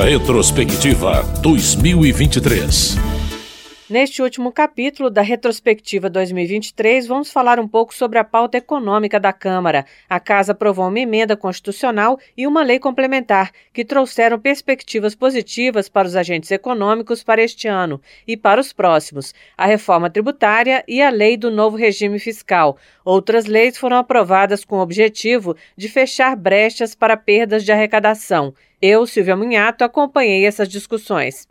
Retrospectiva 2023. Neste último capítulo da retrospectiva 2023, vamos falar um pouco sobre a pauta econômica da Câmara. A Casa aprovou uma emenda constitucional e uma lei complementar que trouxeram perspectivas positivas para os agentes econômicos para este ano e para os próximos: a reforma tributária e a lei do novo regime fiscal. Outras leis foram aprovadas com o objetivo de fechar brechas para perdas de arrecadação. Eu, Silvia Munhato, acompanhei essas discussões.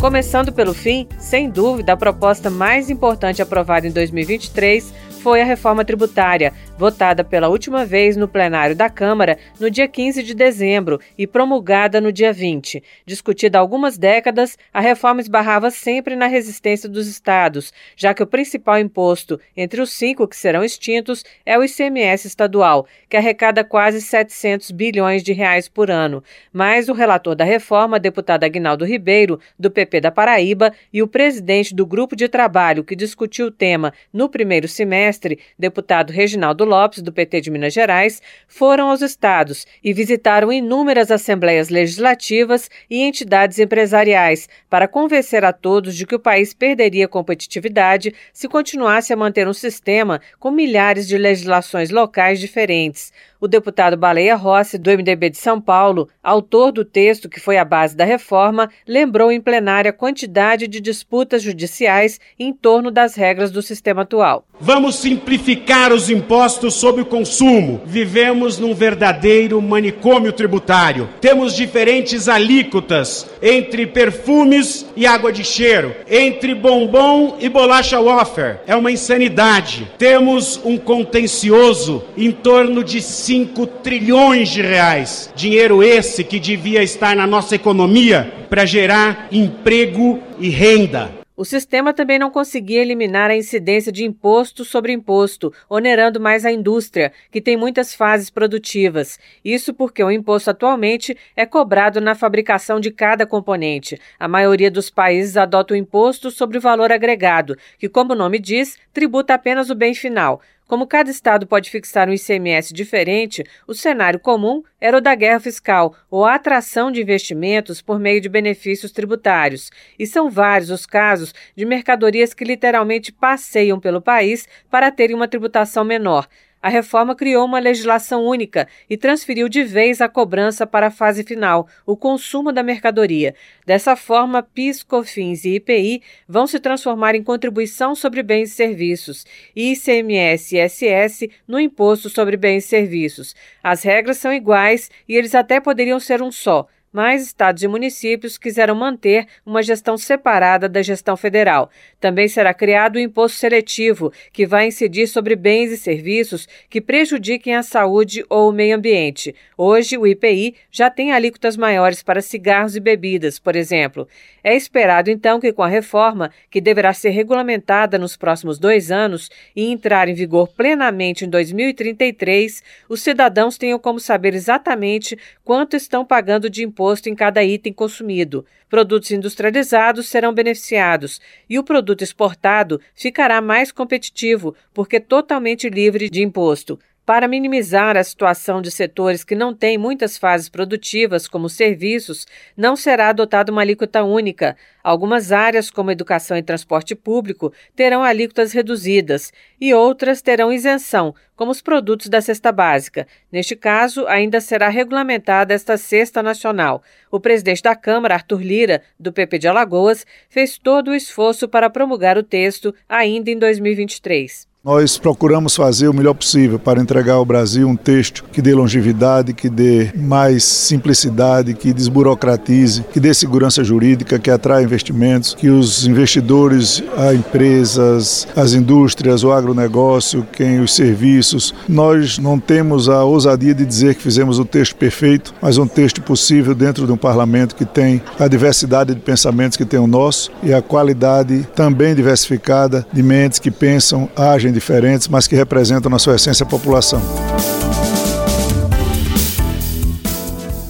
Começando pelo fim, sem dúvida, a proposta mais importante aprovada em 2023 foi a reforma tributária, votada pela última vez no plenário da Câmara no dia 15 de dezembro e promulgada no dia 20. Discutida há algumas décadas, a reforma esbarrava sempre na resistência dos estados, já que o principal imposto entre os cinco que serão extintos é o ICMS estadual, que arrecada quase 700 bilhões de reais por ano. Mas o relator da reforma, deputado Agnaldo Ribeiro, do PP da Paraíba, e o presidente do grupo de trabalho que discutiu o tema no primeiro semestre, deputado Reginaldo Lopes, do PT de Minas Gerais, foram aos estados e visitaram inúmeras assembleias legislativas e entidades empresariais para convencer a todos de que o país perderia competitividade se continuasse a manter um sistema com milhares de legislações locais diferentes. O deputado Baleia Rossi, do MDB de São Paulo, autor do texto que foi a base da reforma, lembrou em plenária a quantidade de disputas judiciais em torno das regras do sistema atual. Vamos simplificar os impostos sobre o consumo. Vivemos num verdadeiro manicômio tributário. Temos diferentes alíquotas entre perfumes e água de cheiro, entre bombom e bolacha wafer. É uma insanidade. Temos um contencioso em torno de 5 trilhões de reais. Dinheiro esse que devia estar na nossa economia para gerar emprego e renda. O sistema também não conseguia eliminar a incidência de imposto sobre imposto, onerando mais a indústria, que tem muitas fases produtivas. Isso porque o imposto atualmente é cobrado na fabricação de cada componente. A maioria dos países adota o imposto sobre o valor agregado, que, como o nome diz, tributa apenas o bem final. Como cada estado pode fixar um ICMS diferente, o cenário comum era o da guerra fiscal ou a atração de investimentos por meio de benefícios tributários. E são vários os casos de mercadorias que literalmente passeiam pelo país para terem uma tributação menor. A reforma criou uma legislação única e transferiu de vez a cobrança para a fase final, o consumo da mercadoria. Dessa forma, PIS, COFINS e IPI vão se transformar em contribuição sobre bens e serviços, e ICMS e ISS no imposto sobre bens e serviços. As regras são iguais e eles até poderiam ser um só mas estados e municípios quiseram manter uma gestão separada da gestão federal. Também será criado o imposto seletivo, que vai incidir sobre bens e serviços que prejudiquem a saúde ou o meio ambiente. Hoje, o IPI já tem alíquotas maiores para cigarros e bebidas, por exemplo. É esperado, então, que com a reforma, que deverá ser regulamentada nos próximos dois anos e entrar em vigor plenamente em 2033, os cidadãos tenham como saber exatamente quanto estão pagando de imposto imposto em cada item consumido. Produtos industrializados serão beneficiados e o produto exportado ficará mais competitivo, porque totalmente livre de imposto. Para minimizar a situação de setores que não têm muitas fases produtivas, como serviços, não será adotada uma alíquota única. Algumas áreas, como educação e transporte público, terão alíquotas reduzidas e outras terão isenção, como os produtos da cesta básica. Neste caso, ainda será regulamentada esta cesta nacional. O presidente da Câmara, Arthur Lira, do PP de Alagoas, fez todo o esforço para promulgar o texto ainda em 2023. Nós procuramos fazer o melhor possível para entregar ao Brasil um texto que dê longevidade, que dê mais simplicidade, que desburocratize, que dê segurança jurídica, que atraia investimentos, que os investidores, as empresas, as indústrias, o agronegócio, quem os serviços, nós não temos a ousadia de dizer que fizemos o texto perfeito, mas um texto possível dentro de um parlamento que tem a diversidade de pensamentos que tem o nosso e a qualidade também diversificada de mentes que pensam, agem diferentes, mas que representam na sua essência a população.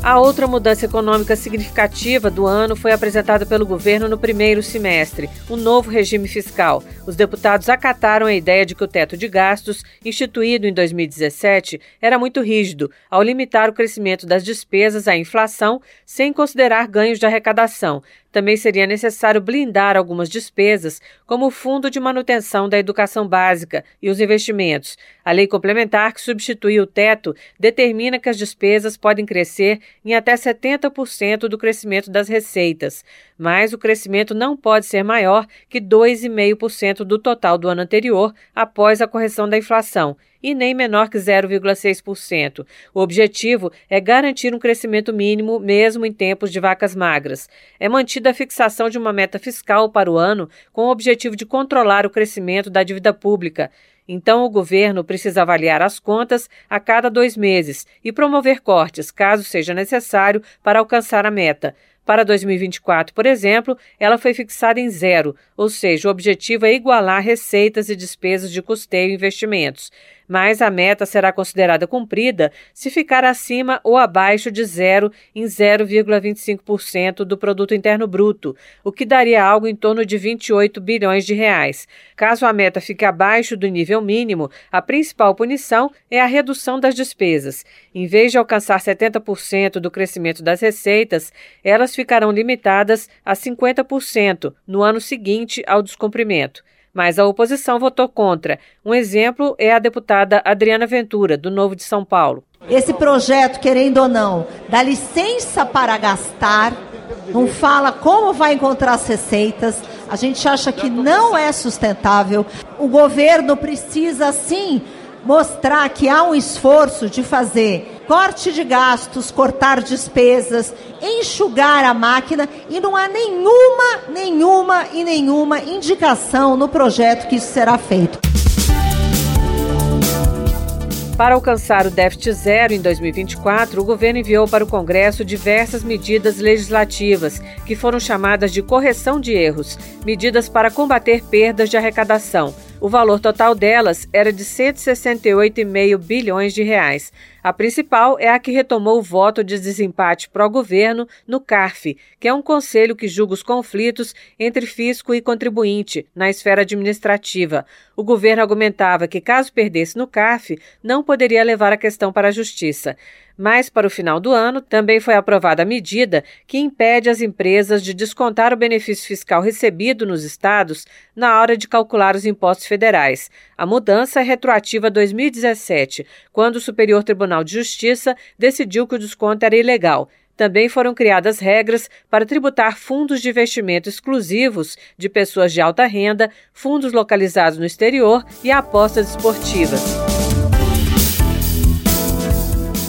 A outra mudança econômica significativa do ano foi apresentada pelo governo no primeiro semestre, o novo regime fiscal. Os deputados acataram a ideia de que o teto de gastos, instituído em 2017, era muito rígido, ao limitar o crescimento das despesas à inflação, sem considerar ganhos de arrecadação, também seria necessário blindar algumas despesas, como o Fundo de Manutenção da Educação Básica e os investimentos. A lei complementar que substitui o teto determina que as despesas podem crescer em até 70% do crescimento das receitas, mas o crescimento não pode ser maior que 2,5% do total do ano anterior após a correção da inflação e nem menor que 0,6%. O objetivo é garantir um crescimento mínimo mesmo em tempos de vacas magras. É mantida a fixação de uma meta fiscal para o ano com o objetivo de controlar o crescimento da dívida pública. Então, o governo precisa avaliar as contas a cada dois meses e promover cortes, caso seja necessário, para alcançar a meta. Para 2024, por exemplo, ela foi fixada em zero, ou seja, o objetivo é igualar receitas e despesas de custeio e investimentos mas a meta será considerada cumprida se ficar acima ou abaixo de zero em 0,25% do produto interno bruto, o que daria algo em torno de 28 bilhões de reais. Caso a meta fique abaixo do nível mínimo, a principal punição é a redução das despesas. Em vez de alcançar 70% do crescimento das receitas, elas ficarão limitadas a 50% no ano seguinte ao descumprimento mas a oposição votou contra. Um exemplo é a deputada Adriana Ventura, do Novo de São Paulo. Esse projeto, querendo ou não, dá licença para gastar, não fala como vai encontrar as receitas. A gente acha que não é sustentável. O governo precisa, sim, mostrar que há um esforço de fazer corte de gastos, cortar despesas, enxugar a máquina e não há nenhuma, nenhuma e nenhuma indicação no projeto que isso será feito. Para alcançar o déficit zero em 2024, o governo enviou para o Congresso diversas medidas legislativas, que foram chamadas de correção de erros, medidas para combater perdas de arrecadação. O valor total delas era de 168,5 bilhões de reais. A principal é a que retomou o voto de desempate pró-governo no CARF, que é um conselho que julga os conflitos entre fisco e contribuinte na esfera administrativa. O governo argumentava que, caso perdesse no CARF, não poderia levar a questão para a justiça. Mas, para o final do ano, também foi aprovada a medida que impede as empresas de descontar o benefício fiscal recebido nos estados na hora de calcular os impostos federais. A mudança é retroativa a 2017, quando o Superior Tribunal de Justiça decidiu que o desconto era ilegal. Também foram criadas regras para tributar fundos de investimento exclusivos de pessoas de alta renda, fundos localizados no exterior e apostas esportivas.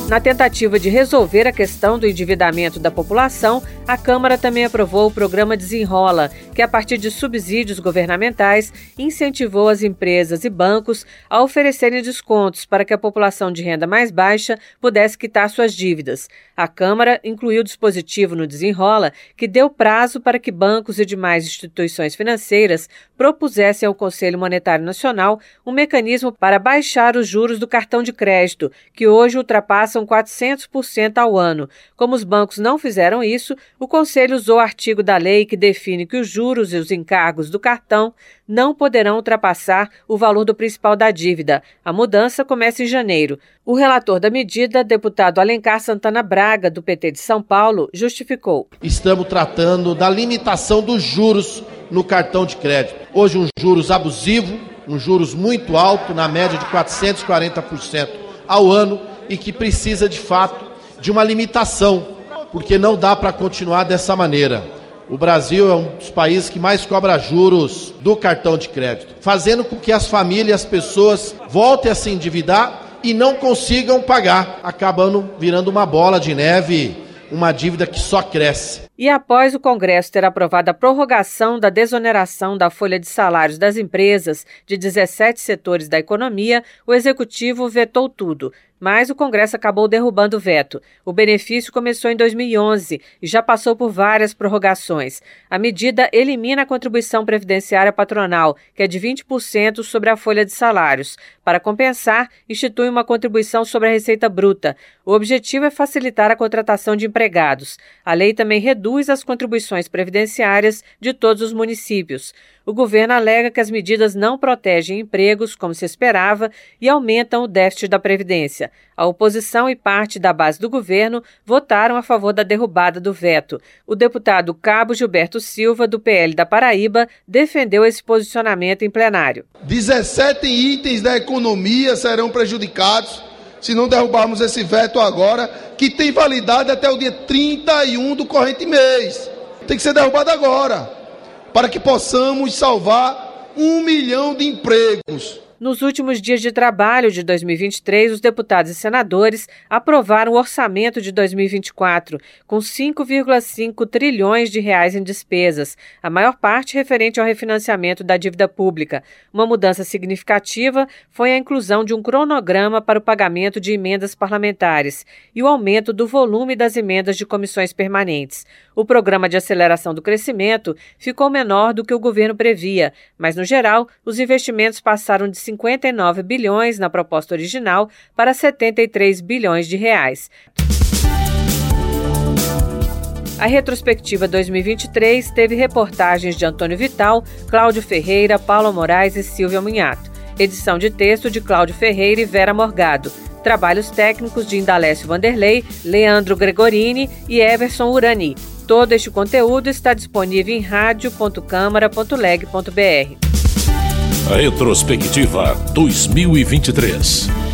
Na tentativa de resolver a questão do endividamento da população, a Câmara também aprovou o programa Desenrola, que, a partir de subsídios governamentais, incentivou as empresas e bancos a oferecerem descontos para que a população de renda mais baixa pudesse quitar suas dívidas. A Câmara incluiu o dispositivo no Desenrola que deu prazo para que bancos e demais instituições financeiras propusessem ao Conselho Monetário Nacional um mecanismo para baixar os juros do cartão de crédito, que hoje ultrapassam cresçam 400% ao ano. Como os bancos não fizeram isso, o Conselho usou o artigo da lei que define que os juros e os encargos do cartão não poderão ultrapassar o valor do principal da dívida. A mudança começa em janeiro. O relator da medida, deputado Alencar Santana Braga, do PT de São Paulo, justificou. Estamos tratando da limitação dos juros no cartão de crédito. Hoje, um juros abusivo, um juros muito alto, na média de 440% ao ano, e que precisa de fato de uma limitação, porque não dá para continuar dessa maneira. O Brasil é um dos países que mais cobra juros do cartão de crédito, fazendo com que as famílias, as pessoas voltem a se endividar e não consigam pagar, acabando virando uma bola de neve, uma dívida que só cresce. E após o Congresso ter aprovado a prorrogação da desoneração da folha de salários das empresas de 17 setores da economia, o executivo vetou tudo, mas o Congresso acabou derrubando o veto. O benefício começou em 2011 e já passou por várias prorrogações. A medida elimina a contribuição previdenciária patronal, que é de 20% sobre a folha de salários. Para compensar, institui uma contribuição sobre a receita bruta. O objetivo é facilitar a contratação de empregados. A lei também reduz as contribuições previdenciárias de todos os municípios. O governo alega que as medidas não protegem empregos, como se esperava, e aumentam o déficit da Previdência. A oposição e parte da base do governo votaram a favor da derrubada do veto. O deputado Cabo Gilberto Silva, do PL da Paraíba, defendeu esse posicionamento em plenário. 17 itens da economia serão prejudicados se não derrubarmos esse veto agora, que tem validade até o dia 31 do corrente mês. Tem que ser derrubado agora para que possamos salvar um milhão de empregos. Nos últimos dias de trabalho de 2023, os deputados e senadores aprovaram o orçamento de 2024, com 5,5 trilhões de reais em despesas, a maior parte referente ao refinanciamento da dívida pública. Uma mudança significativa foi a inclusão de um cronograma para o pagamento de emendas parlamentares e o aumento do volume das emendas de comissões permanentes. O programa de aceleração do crescimento ficou menor do que o governo previa, mas, no geral, os investimentos passaram de 59 bilhões na proposta original para 73 bilhões de reais. A retrospectiva 2023 teve reportagens de Antônio Vital, Cláudio Ferreira, Paulo Moraes e Silvia Munhato. Edição de texto de Cláudio Ferreira e Vera Morgado. Trabalhos técnicos de Indalécio Vanderlei, Leandro Gregorini e Everson Urani. Todo este conteúdo está disponível em radio.câmara.leg.br. Retrospectiva 2023.